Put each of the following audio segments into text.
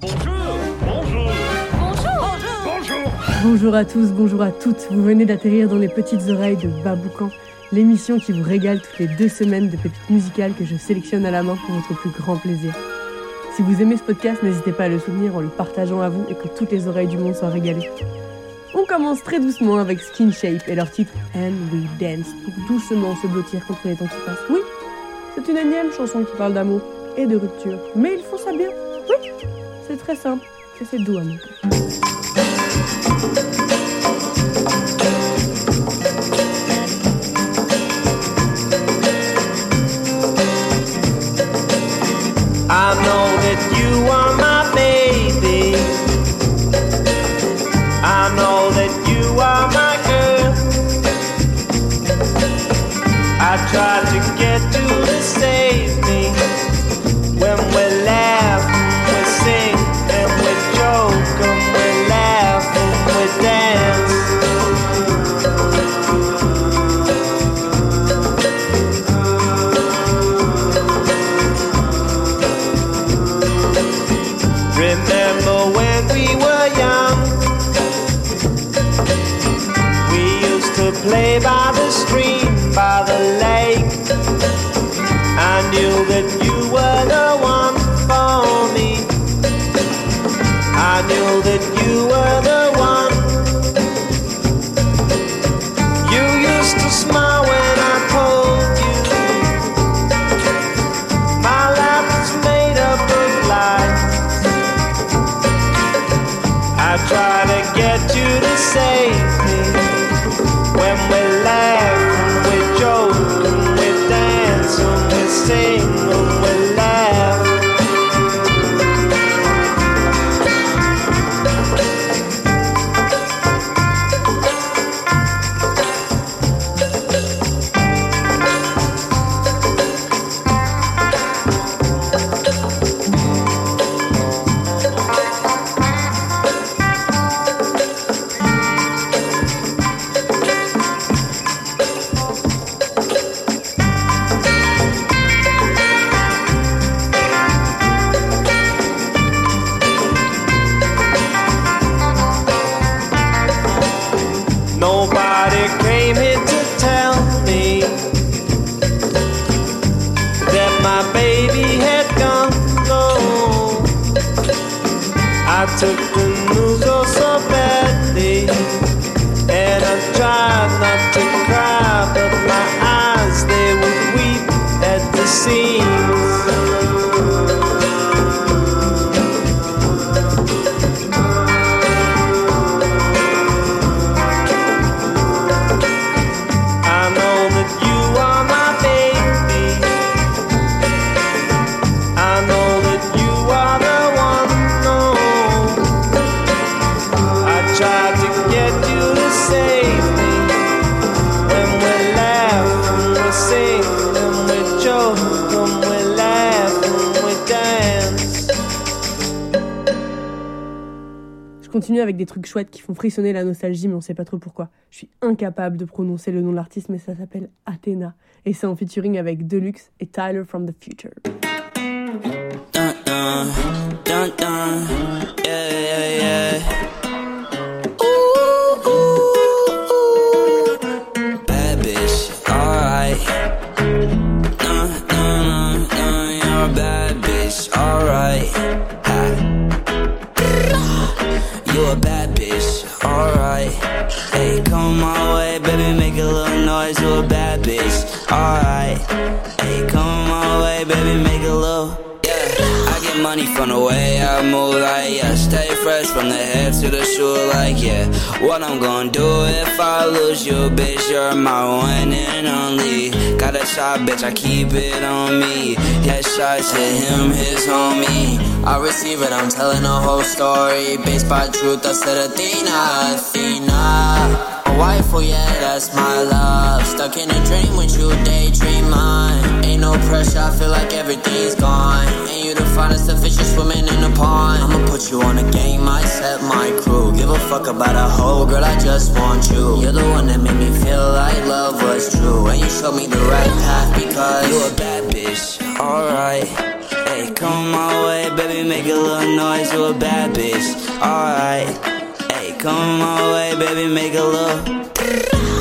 Bonjour, bonjour, Bonjour bonjour. Bonjour à tous, bonjour à toutes. Vous venez d'atterrir dans les petites oreilles de Baboucan, l'émission qui vous régale toutes les deux semaines de pépites musicales que je sélectionne à la main pour votre plus grand plaisir. Si vous aimez ce podcast, n'hésitez pas à le soutenir en le partageant à vous et que toutes les oreilles du monde soient régalées. On commence très doucement avec Skin Shape et leur titre And We Dance pour doucement se blottir contre les temps qui passent. Oui, c'est une énième chanson qui parle d'amour et de rupture, mais ils font ça bien. Oui, c'est très simple et c'est doux à mon. I know that you are my baby. I know that you are my girl. I try to get to continue avec des trucs chouettes qui font frissonner la nostalgie, mais on sait pas trop pourquoi. Je suis incapable de prononcer le nom de l'artiste, mais ça s'appelle Athena. Et c'est en featuring avec Deluxe et Tyler from the Future. Alright. Hey come my way baby money from the way I move, like yeah. Stay fresh from the head to the shoe, like yeah. What I'm gonna do if I lose you, bitch? You're my one and only. Got a shot, bitch, I keep it on me. Headshots hit him, his homie. I receive it, I'm telling the whole story. Based by truth, I said Athena, Athena. My wife, oh yeah, that's my love. Stuck in a dream with you, daydream mine. No pressure, I feel like everything's gone. Ain't you the finest of fishes swimming in the pond? I'ma put you on a game, I set my crew. Give a fuck about a hoe, girl, I just want you. You're the one that made me feel like love was true. And you showed me the right path because you a bad bitch, alright. Hey, come my way, baby, make a little noise. You a bad bitch. Alright. Hey, come my way, baby, make a little.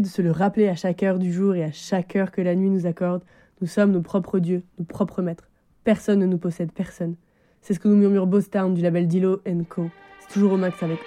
De se le rappeler à chaque heure du jour et à chaque heure que la nuit nous accorde, nous sommes nos propres dieux, nos propres maîtres. Personne ne nous possède, personne. C'est ce que nous murmure Bostown du label Dilo Co. C'est toujours au max avec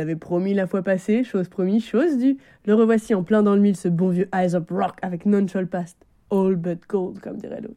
Only. promis la fois passée, chose promis, chose due. Le revoici en plein dans le mille, ce bon vieux Eyes Up Rock avec Non Past. All but gold, comme dirait l'autre.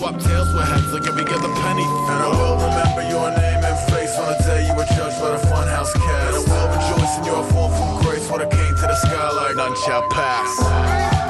swap tails with heads like every other penny. And I will remember your name and face on the day you were judged by the funhouse cast. And I will rejoice in your fall from grace when I came to the sky like none shall pass.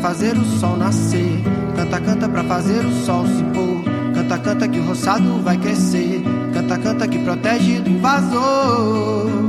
fazer o sol nascer. Canta, canta pra fazer o sol se pôr. Canta, canta que o roçado vai crescer. Canta, canta que protege do invasor.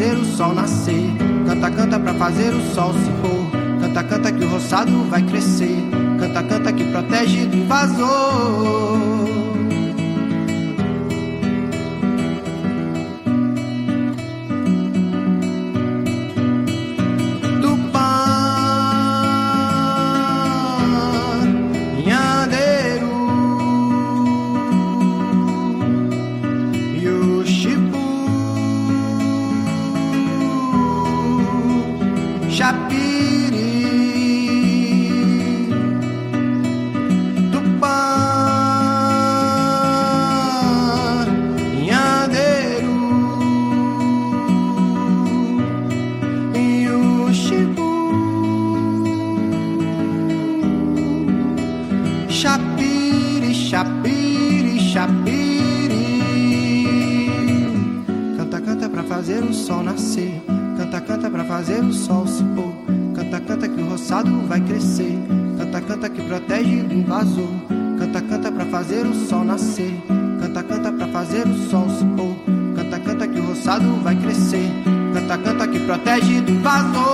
fazer o sol nascer. Canta, canta pra fazer o sol se pôr. Canta, canta que o roçado vai crescer. Canta, canta que protege do invasor. Canta, canta pra fazer o sol nascer. Canta, canta pra fazer o sol se pôr. Canta, canta que o roçado vai crescer. Canta, canta que protege do vazou.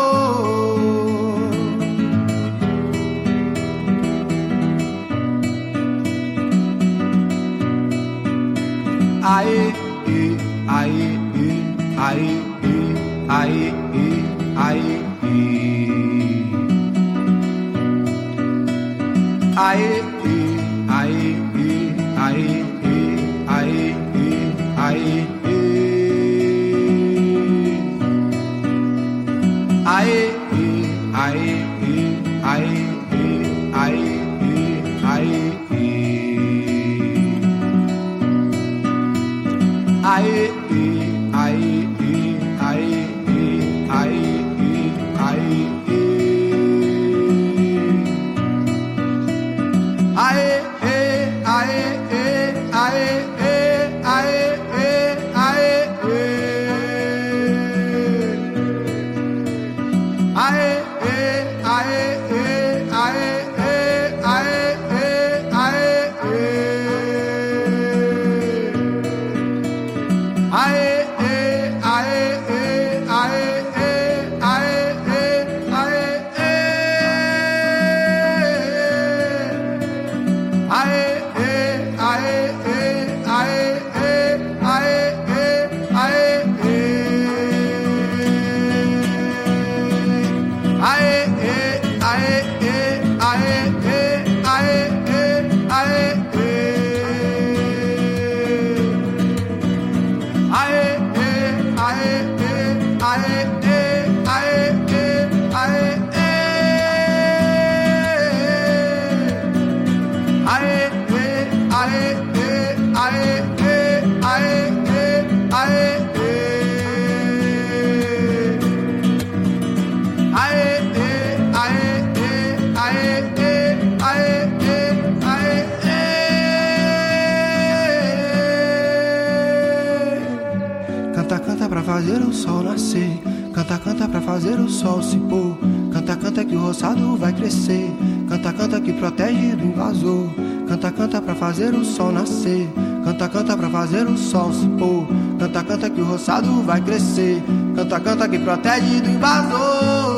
Invasor. Canta, canta pra fazer o sol nascer. Canta, canta pra fazer o sol se pôr. Canta, canta que o roçado vai crescer. Canta, canta que protege do invasor.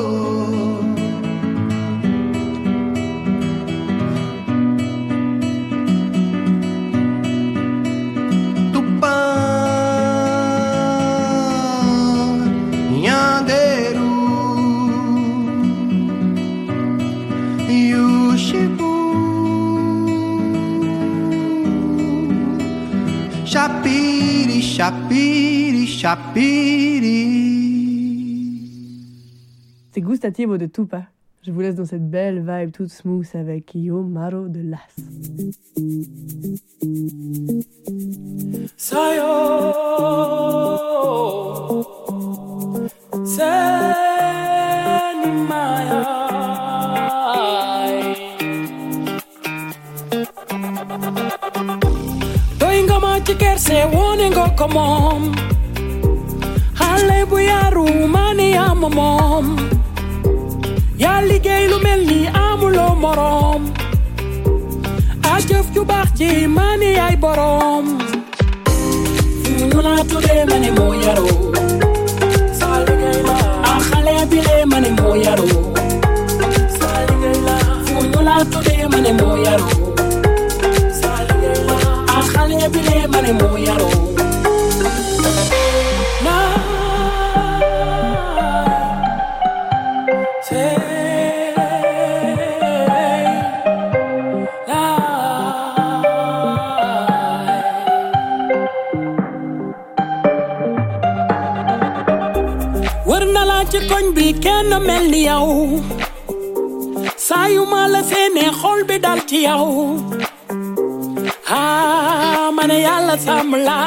C'est Gustativo de Tupa. Je vous laisse dans cette belle vibe toute smooth avec Yo Maro de Las. Sayo, bu yaru mani ama moom yaa liggéey lu mel ni amuloo moroom a jëf ju baax ji mani yaay boroom fu ñu la tuddee ma ne moo yaroo saa liggéey la a xale bi lee ma ne moo yaroo today mane moyaro Akhale bile mane moyaro Na mel ni yow saa yu ma la seene xol bi dal ci yow ah ma ne yàlla sàmm la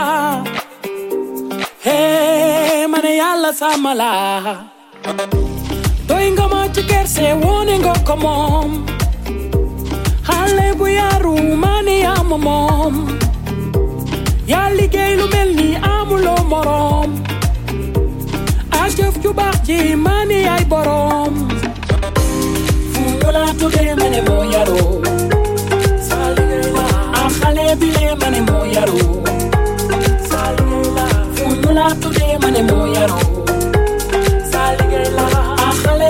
hey ma ne yàlla sàmm la doy nga ma ci kerse wone nga ko moom xale bu yaru ma ne yaa ma moom a jëf ju baax ji maa ni yaay boroom fu ñu la tuddee ma ne moo la a xale bi lee ma ne moo la fu ñu tuddee ma ne moo yaru saa liggéey la a xale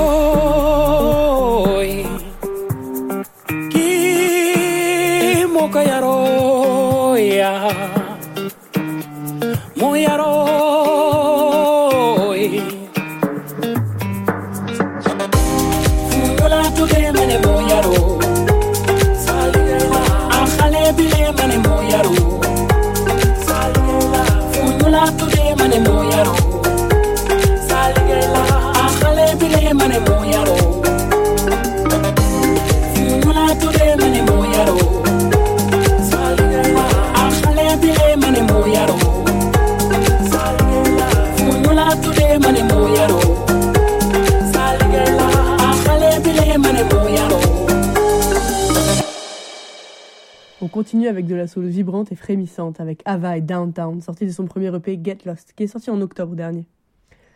continue avec de la soul vibrante et frémissante avec Ava et Downtown, sorti de son premier EP Get Lost, qui est sorti en octobre dernier.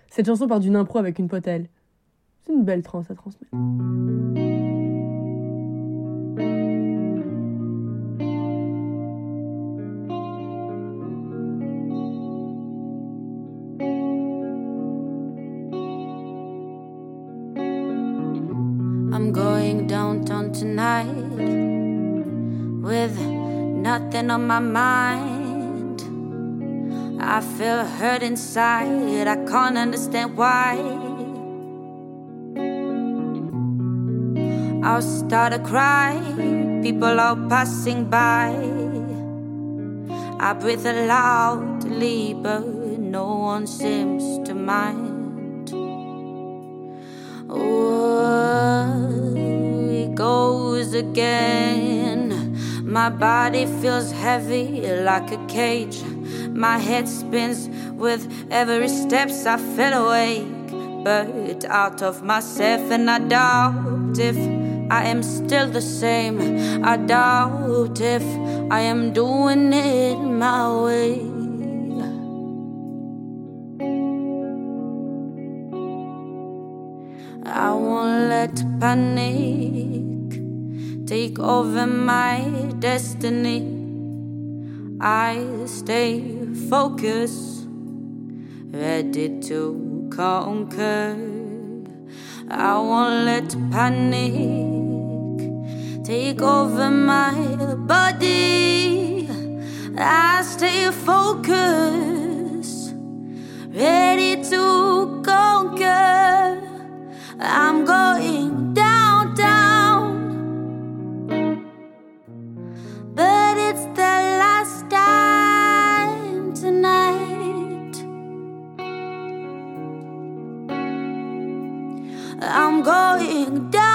Cette chanson part d'une impro avec une pote à elle. C'est une belle transe à transmettre. I'm going downtown tonight with nothing on my mind. I feel hurt inside, I can't understand why. I'll start to cry, people are passing by. I breathe loudly, but no one seems to mind. Oh, it goes again. My body feels heavy like a cage. My head spins with every steps I feel awake, but out of myself, and I doubt if I am still the same. I doubt if I am doing it my way. I won't let panic take over my destiny. I stay focused, ready to conquer. I won't let panic take over my body. I stay focused, ready to conquer. I'm going down, I'm going down,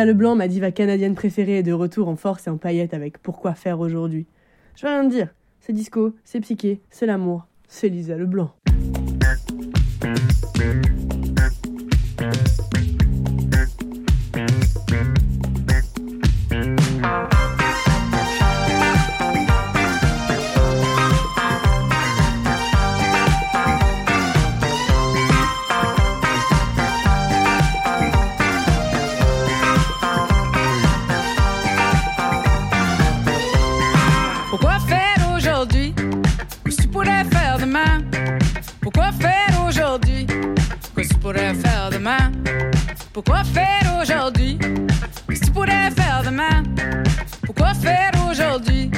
Lisa Leblanc, ma diva canadienne préférée, est de retour en force et en paillettes avec Pourquoi faire aujourd'hui? Je vais rien te dire, c'est disco, c'est psyché, c'est l'amour, c'est Lisa Leblanc. Aujourd'hui? Que tu pourrais faire demain Pourquoi faire aujourd'hui?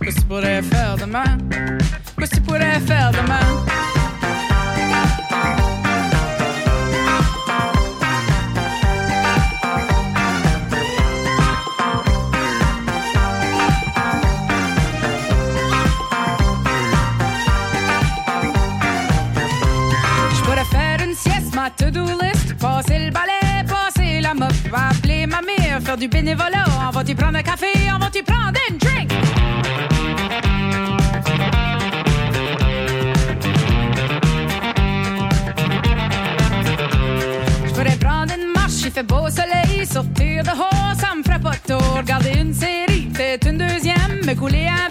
Qu'est-ce que tu pourrais faire demain? Qu'est-ce que tu pourrais faire demain? Du bénévolat. On va t'y prendre un café, on va t'y prendre une drink. Je pourrais prendre une marche, il fait beau soleil, sortir de haut, ça me ferait pas tôt. Regarder une série, peut-être une deuxième, me couler un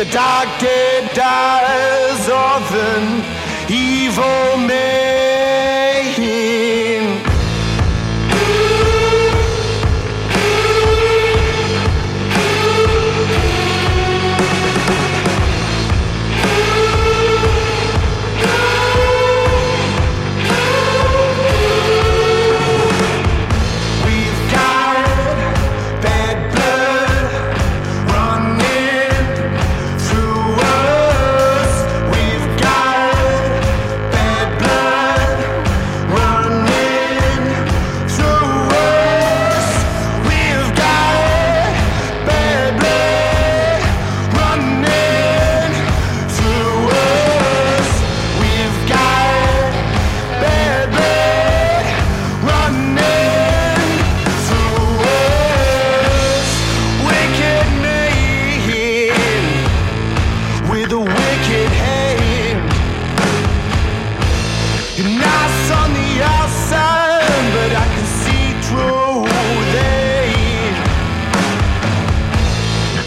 The dark dead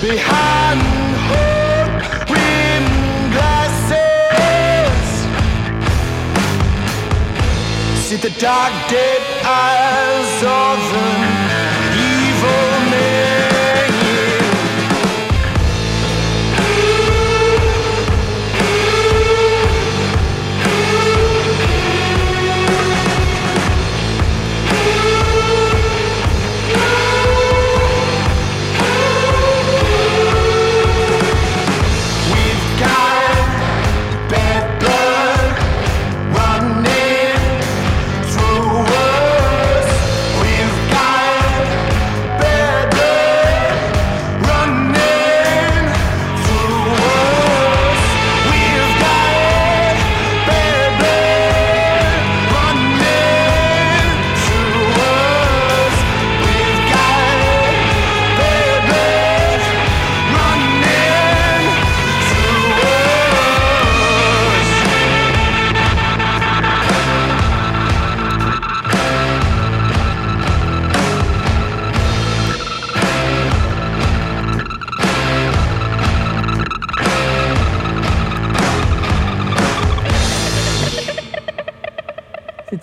Behind her rimmed glasses, see the dark dead eyes of an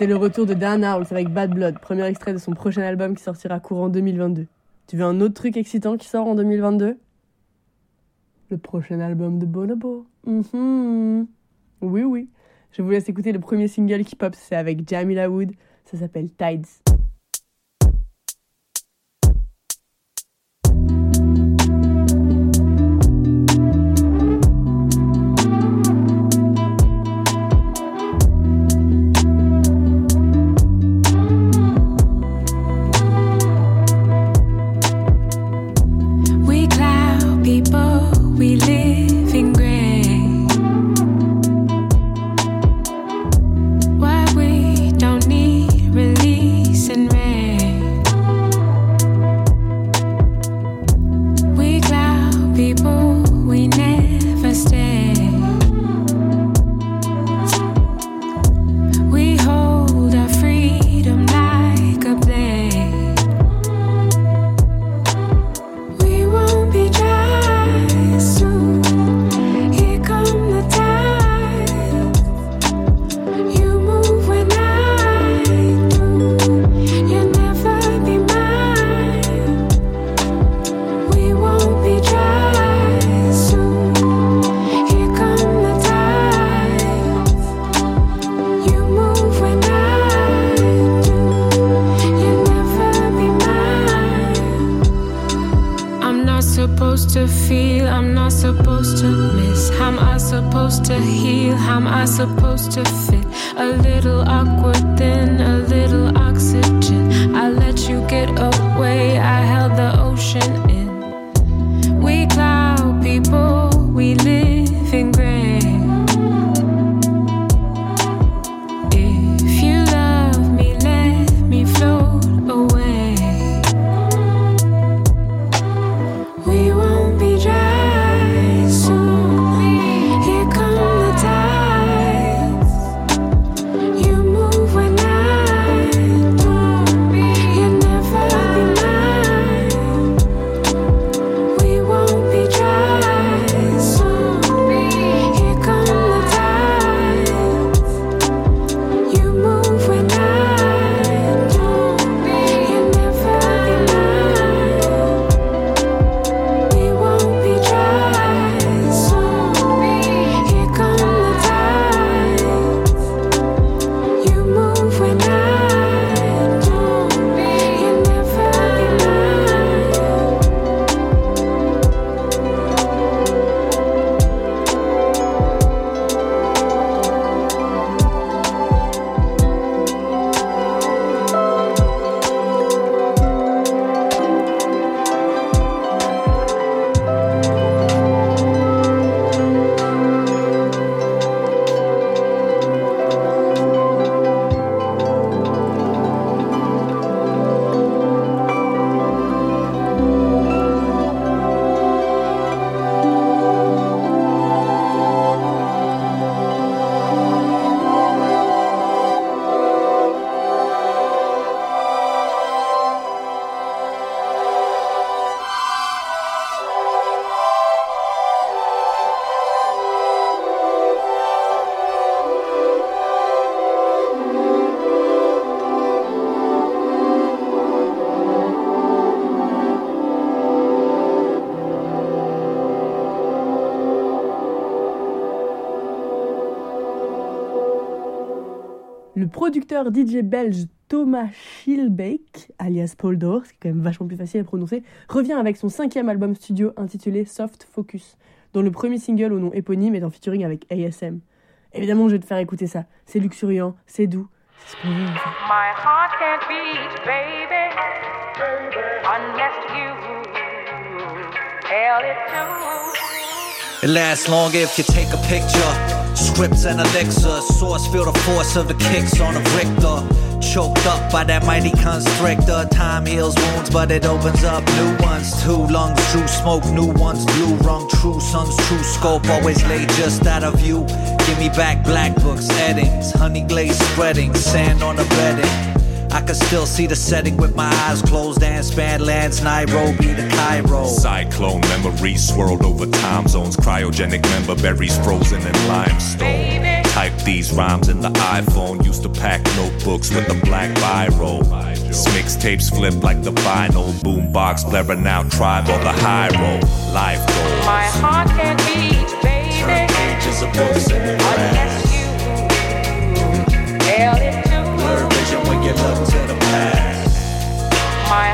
C'était le retour de Dan Arles avec Bad Blood, premier extrait de son prochain album qui sortira courant 2022. Tu veux un autre truc excitant qui sort en 2022 Le prochain album de Bonobo. Mhm. Oui, oui. Je vous laisse écouter le premier single qui pop, c'est avec Jamila Wood. Ça s'appelle Tides. Heal? How am I supposed to fit? A little awkward, then a little oxygen. I let you get away, I held the ocean in. We cloud people, we live producteur DJ belge Thomas Schilbeck, alias Paul Dor, ce qui est quand même vachement plus facile à prononcer, revient avec son cinquième album studio intitulé Soft Focus, dont le premier single au nom éponyme est en featuring avec ASM. Évidemment, je vais te faire écouter ça. C'est luxuriant, c'est doux, c'est ce qu'on veut. My heart can't beat, baby, unless you tell it to. It lasts longer if you take a picture. Scripts and elixir, source feel the force of the kicks on a Richter. Choked up by that mighty constrictor. Time heals wounds, but it opens up new ones. Two lungs, true smoke, new ones. Blue rung, true suns, true scope. Always lay just out of view. Give me back black books, headings, honey glaze spreading, sand on the bedding. I can still see the setting with my eyes closed and span lands Nairobi to Cairo. Cyclone memories swirled over time zones. Cryogenic member berries frozen in limestone. Type these rhymes in the iPhone. Used to pack notebooks with a black biro. Mixtapes flip like the vinyl. Boombox blaring out tribe on the high road. Life goals. My heart can't beat, baby, Pages of books in the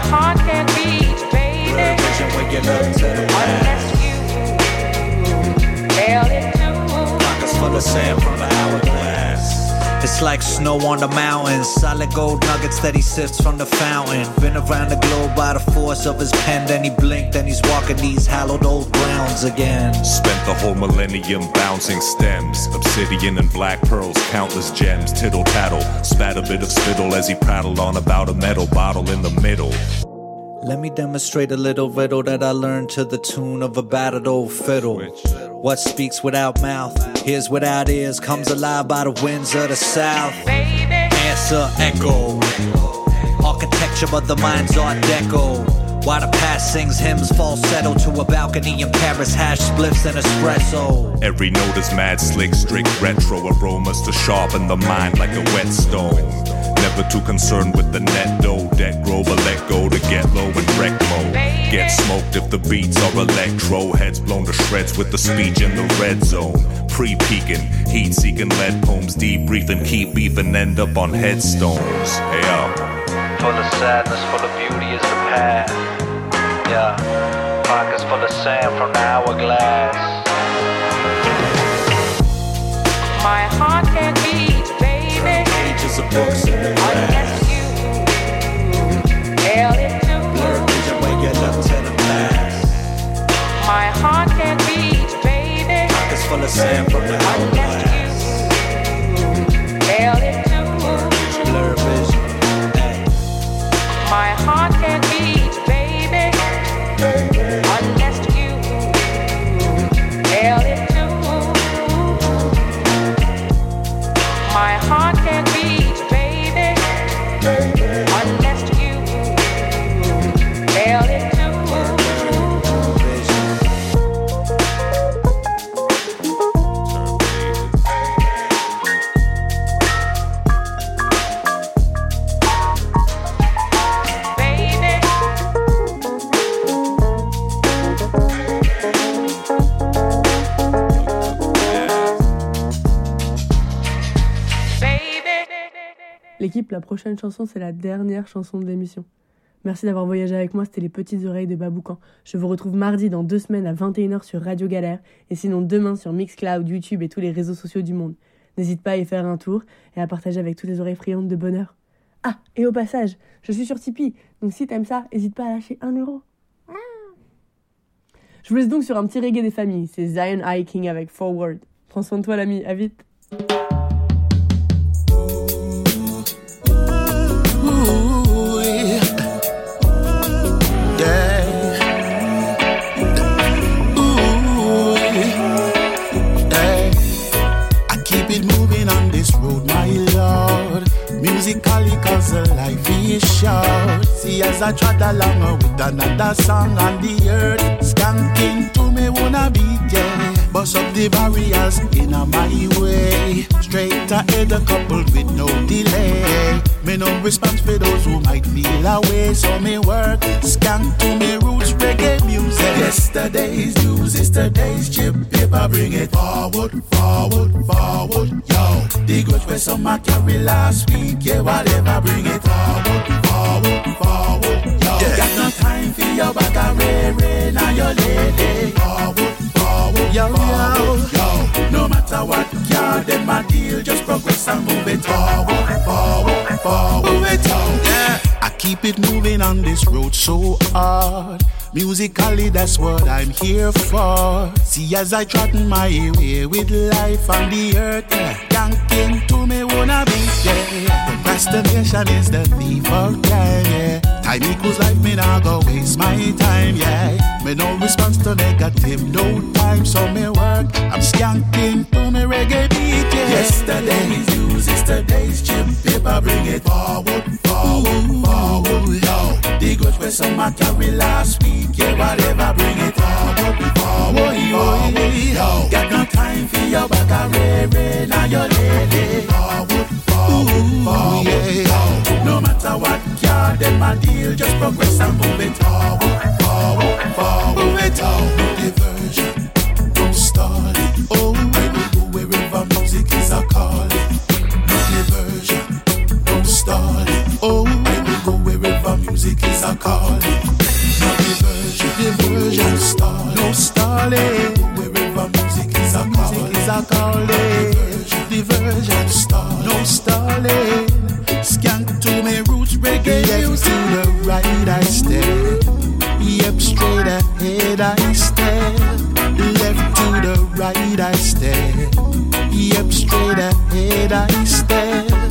heart can't unless you tell it to. Pockets full of sand from the hourglass. It's like snow on the mountains, solid gold nuggets that he sifts from the fountain. Been around the globe by the force of his pen, then he blinked, and he's walking these hallowed old grounds again. Spent the whole millennium bouncing stems. Obsidian and black pearls, countless gems. Tittle tattle, spat a bit of spittle as he prattled on about a metal bottle in the middle. Let me demonstrate a little riddle that I learned to the tune of a battered old fiddle. What speaks without mouth, hears without ears, comes alive by the winds of the south. Answer echo. Architecture of the mind's art deco. While the past sings hymns falsetto to a balcony in Paris, hash spliffs and espresso. Every note is mad slick, strict retro aromas to sharpen the mind like a whetstone. Never too concerned with the net dough, debt grover let go to get low and wreck mode. Get smoked if the beats are electro, heads blown to shreds with the speech in the red zone. Pre-peaking, heat-seeking lead poems, debriefing, keep beefing, end up on headstones. Hey yo. Full of sadness, full of beauty is the path. Yeah, pockets full of sand from the hourglass. My heart can't beat, baby, Pages of books in the unless you to. vision when you look to the. My heart can't beat, baby, Pockets full of sand from the hourglass. tell it to. Blur vision. My heart can't beat, La prochaine chanson, c'est la dernière chanson de l'émission. Merci d'avoir voyagé avec moi, c'était les petites oreilles de Baboucan. Je vous retrouve mardi dans deux semaines à 21h sur Radio Galère et sinon demain sur Mixcloud, YouTube et tous les réseaux sociaux du monde. N'hésite pas à y faire un tour et à partager avec toutes les oreilles friandes de bonheur. Ah, et au passage, je suis sur Tipeee, donc si t'aimes ça, n'hésite pas à lâcher un euro. Je vous laisse donc sur un petit reggae des familles, c'est Zion Hiking avec Forward. Prends soin de toi l'ami, à vite. Cause life is short. See, as I trot along with another song on the earth, skanking to me wanna be, yeah. Bust up the barriers in a my way. Straight ahead, a couple with no delay. Me no response for those who might feel away. So me work, skank to me roots reggae music. Yesterday's news is today's chip paper. Bring it forward, forward, forward, yo. The grudge where some I carry last week, yeah, whatever. Bring it forward, forward, forward, yo. Got no time for your back and ray, ray, now your lady. Forward, forward, yo, forward, yo. No matter what yard them a deal, just progress and move it forward, forward, forward, move it on, yeah. I keep it moving on this road so hard. Musically, that's what I'm here for. See, as I trotting my way with life on the earth, yeah. yanking to me wanna be there. Procrastination is the thief of time, yeah. Time equals life, me not go waste my time, yeah. Me no response to negative, no time, so me work. I'm skanking to me reggae beat, yeah. Yesterday's news is today's chip paper, bring it forward, forward, forward, yo. The goods where some I carry last week, yeah, whatever, bring it forward, forward, forward, yo. Got no time for your back, I ray, ray, now your lady. Forward, forward, forward, yo. No matter what yard them a deal, just progress and move it forward, forward, forward, move it on. No diversion, no stalling. Oh, I will go wherever music is a calling. No diversion, no stalling. Oh, I will go wherever music is a calling. No diversion, diversion, no stalling. No stalling. Wherever music is a calling. Is a calling. Diversion, stalling. No stalling. Skank to me roots reggae Left to the right I step Yep, straight ahead I step Left to the right I step Yep, straight ahead I step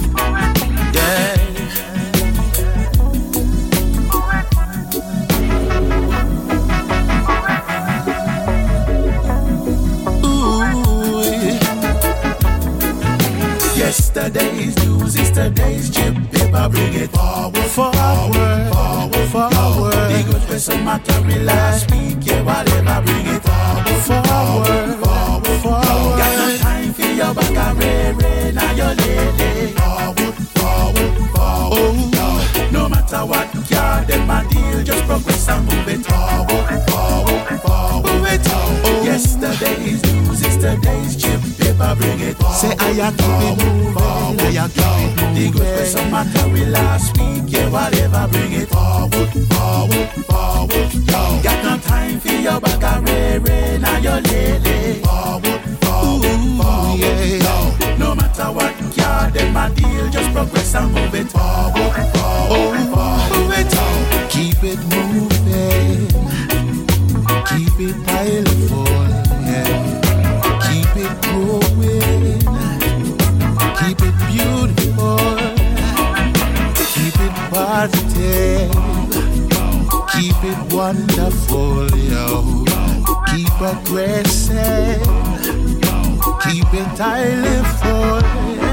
Yesterday's news is today's chip paper. Bring it forward, forward, forward, forward. The goods where some I carry last week, yeah, whatever. Bring it forward, forward, forward, forward. Got no time for your ray, ray, now your lady. Forward, forward, forward. Oh, no matter what yard them a deal, just progress and move it forward, forward, forward. Move it on. Yesterday's news is today's chip paper. Bring it forward. Say I a keep it moving, I a keep it moving. The where some I carry last week, yeah, whatever. Bring it forward, forward, forward. Yo, got no time for your back and ray, ray, now your lady. Forward, forward, forward. Yo, no matter what yard them a deal, just progress and move it forward, forward, oh, forward. Move it on. Keep it moving. Keep it pilot full, Keep it highly full.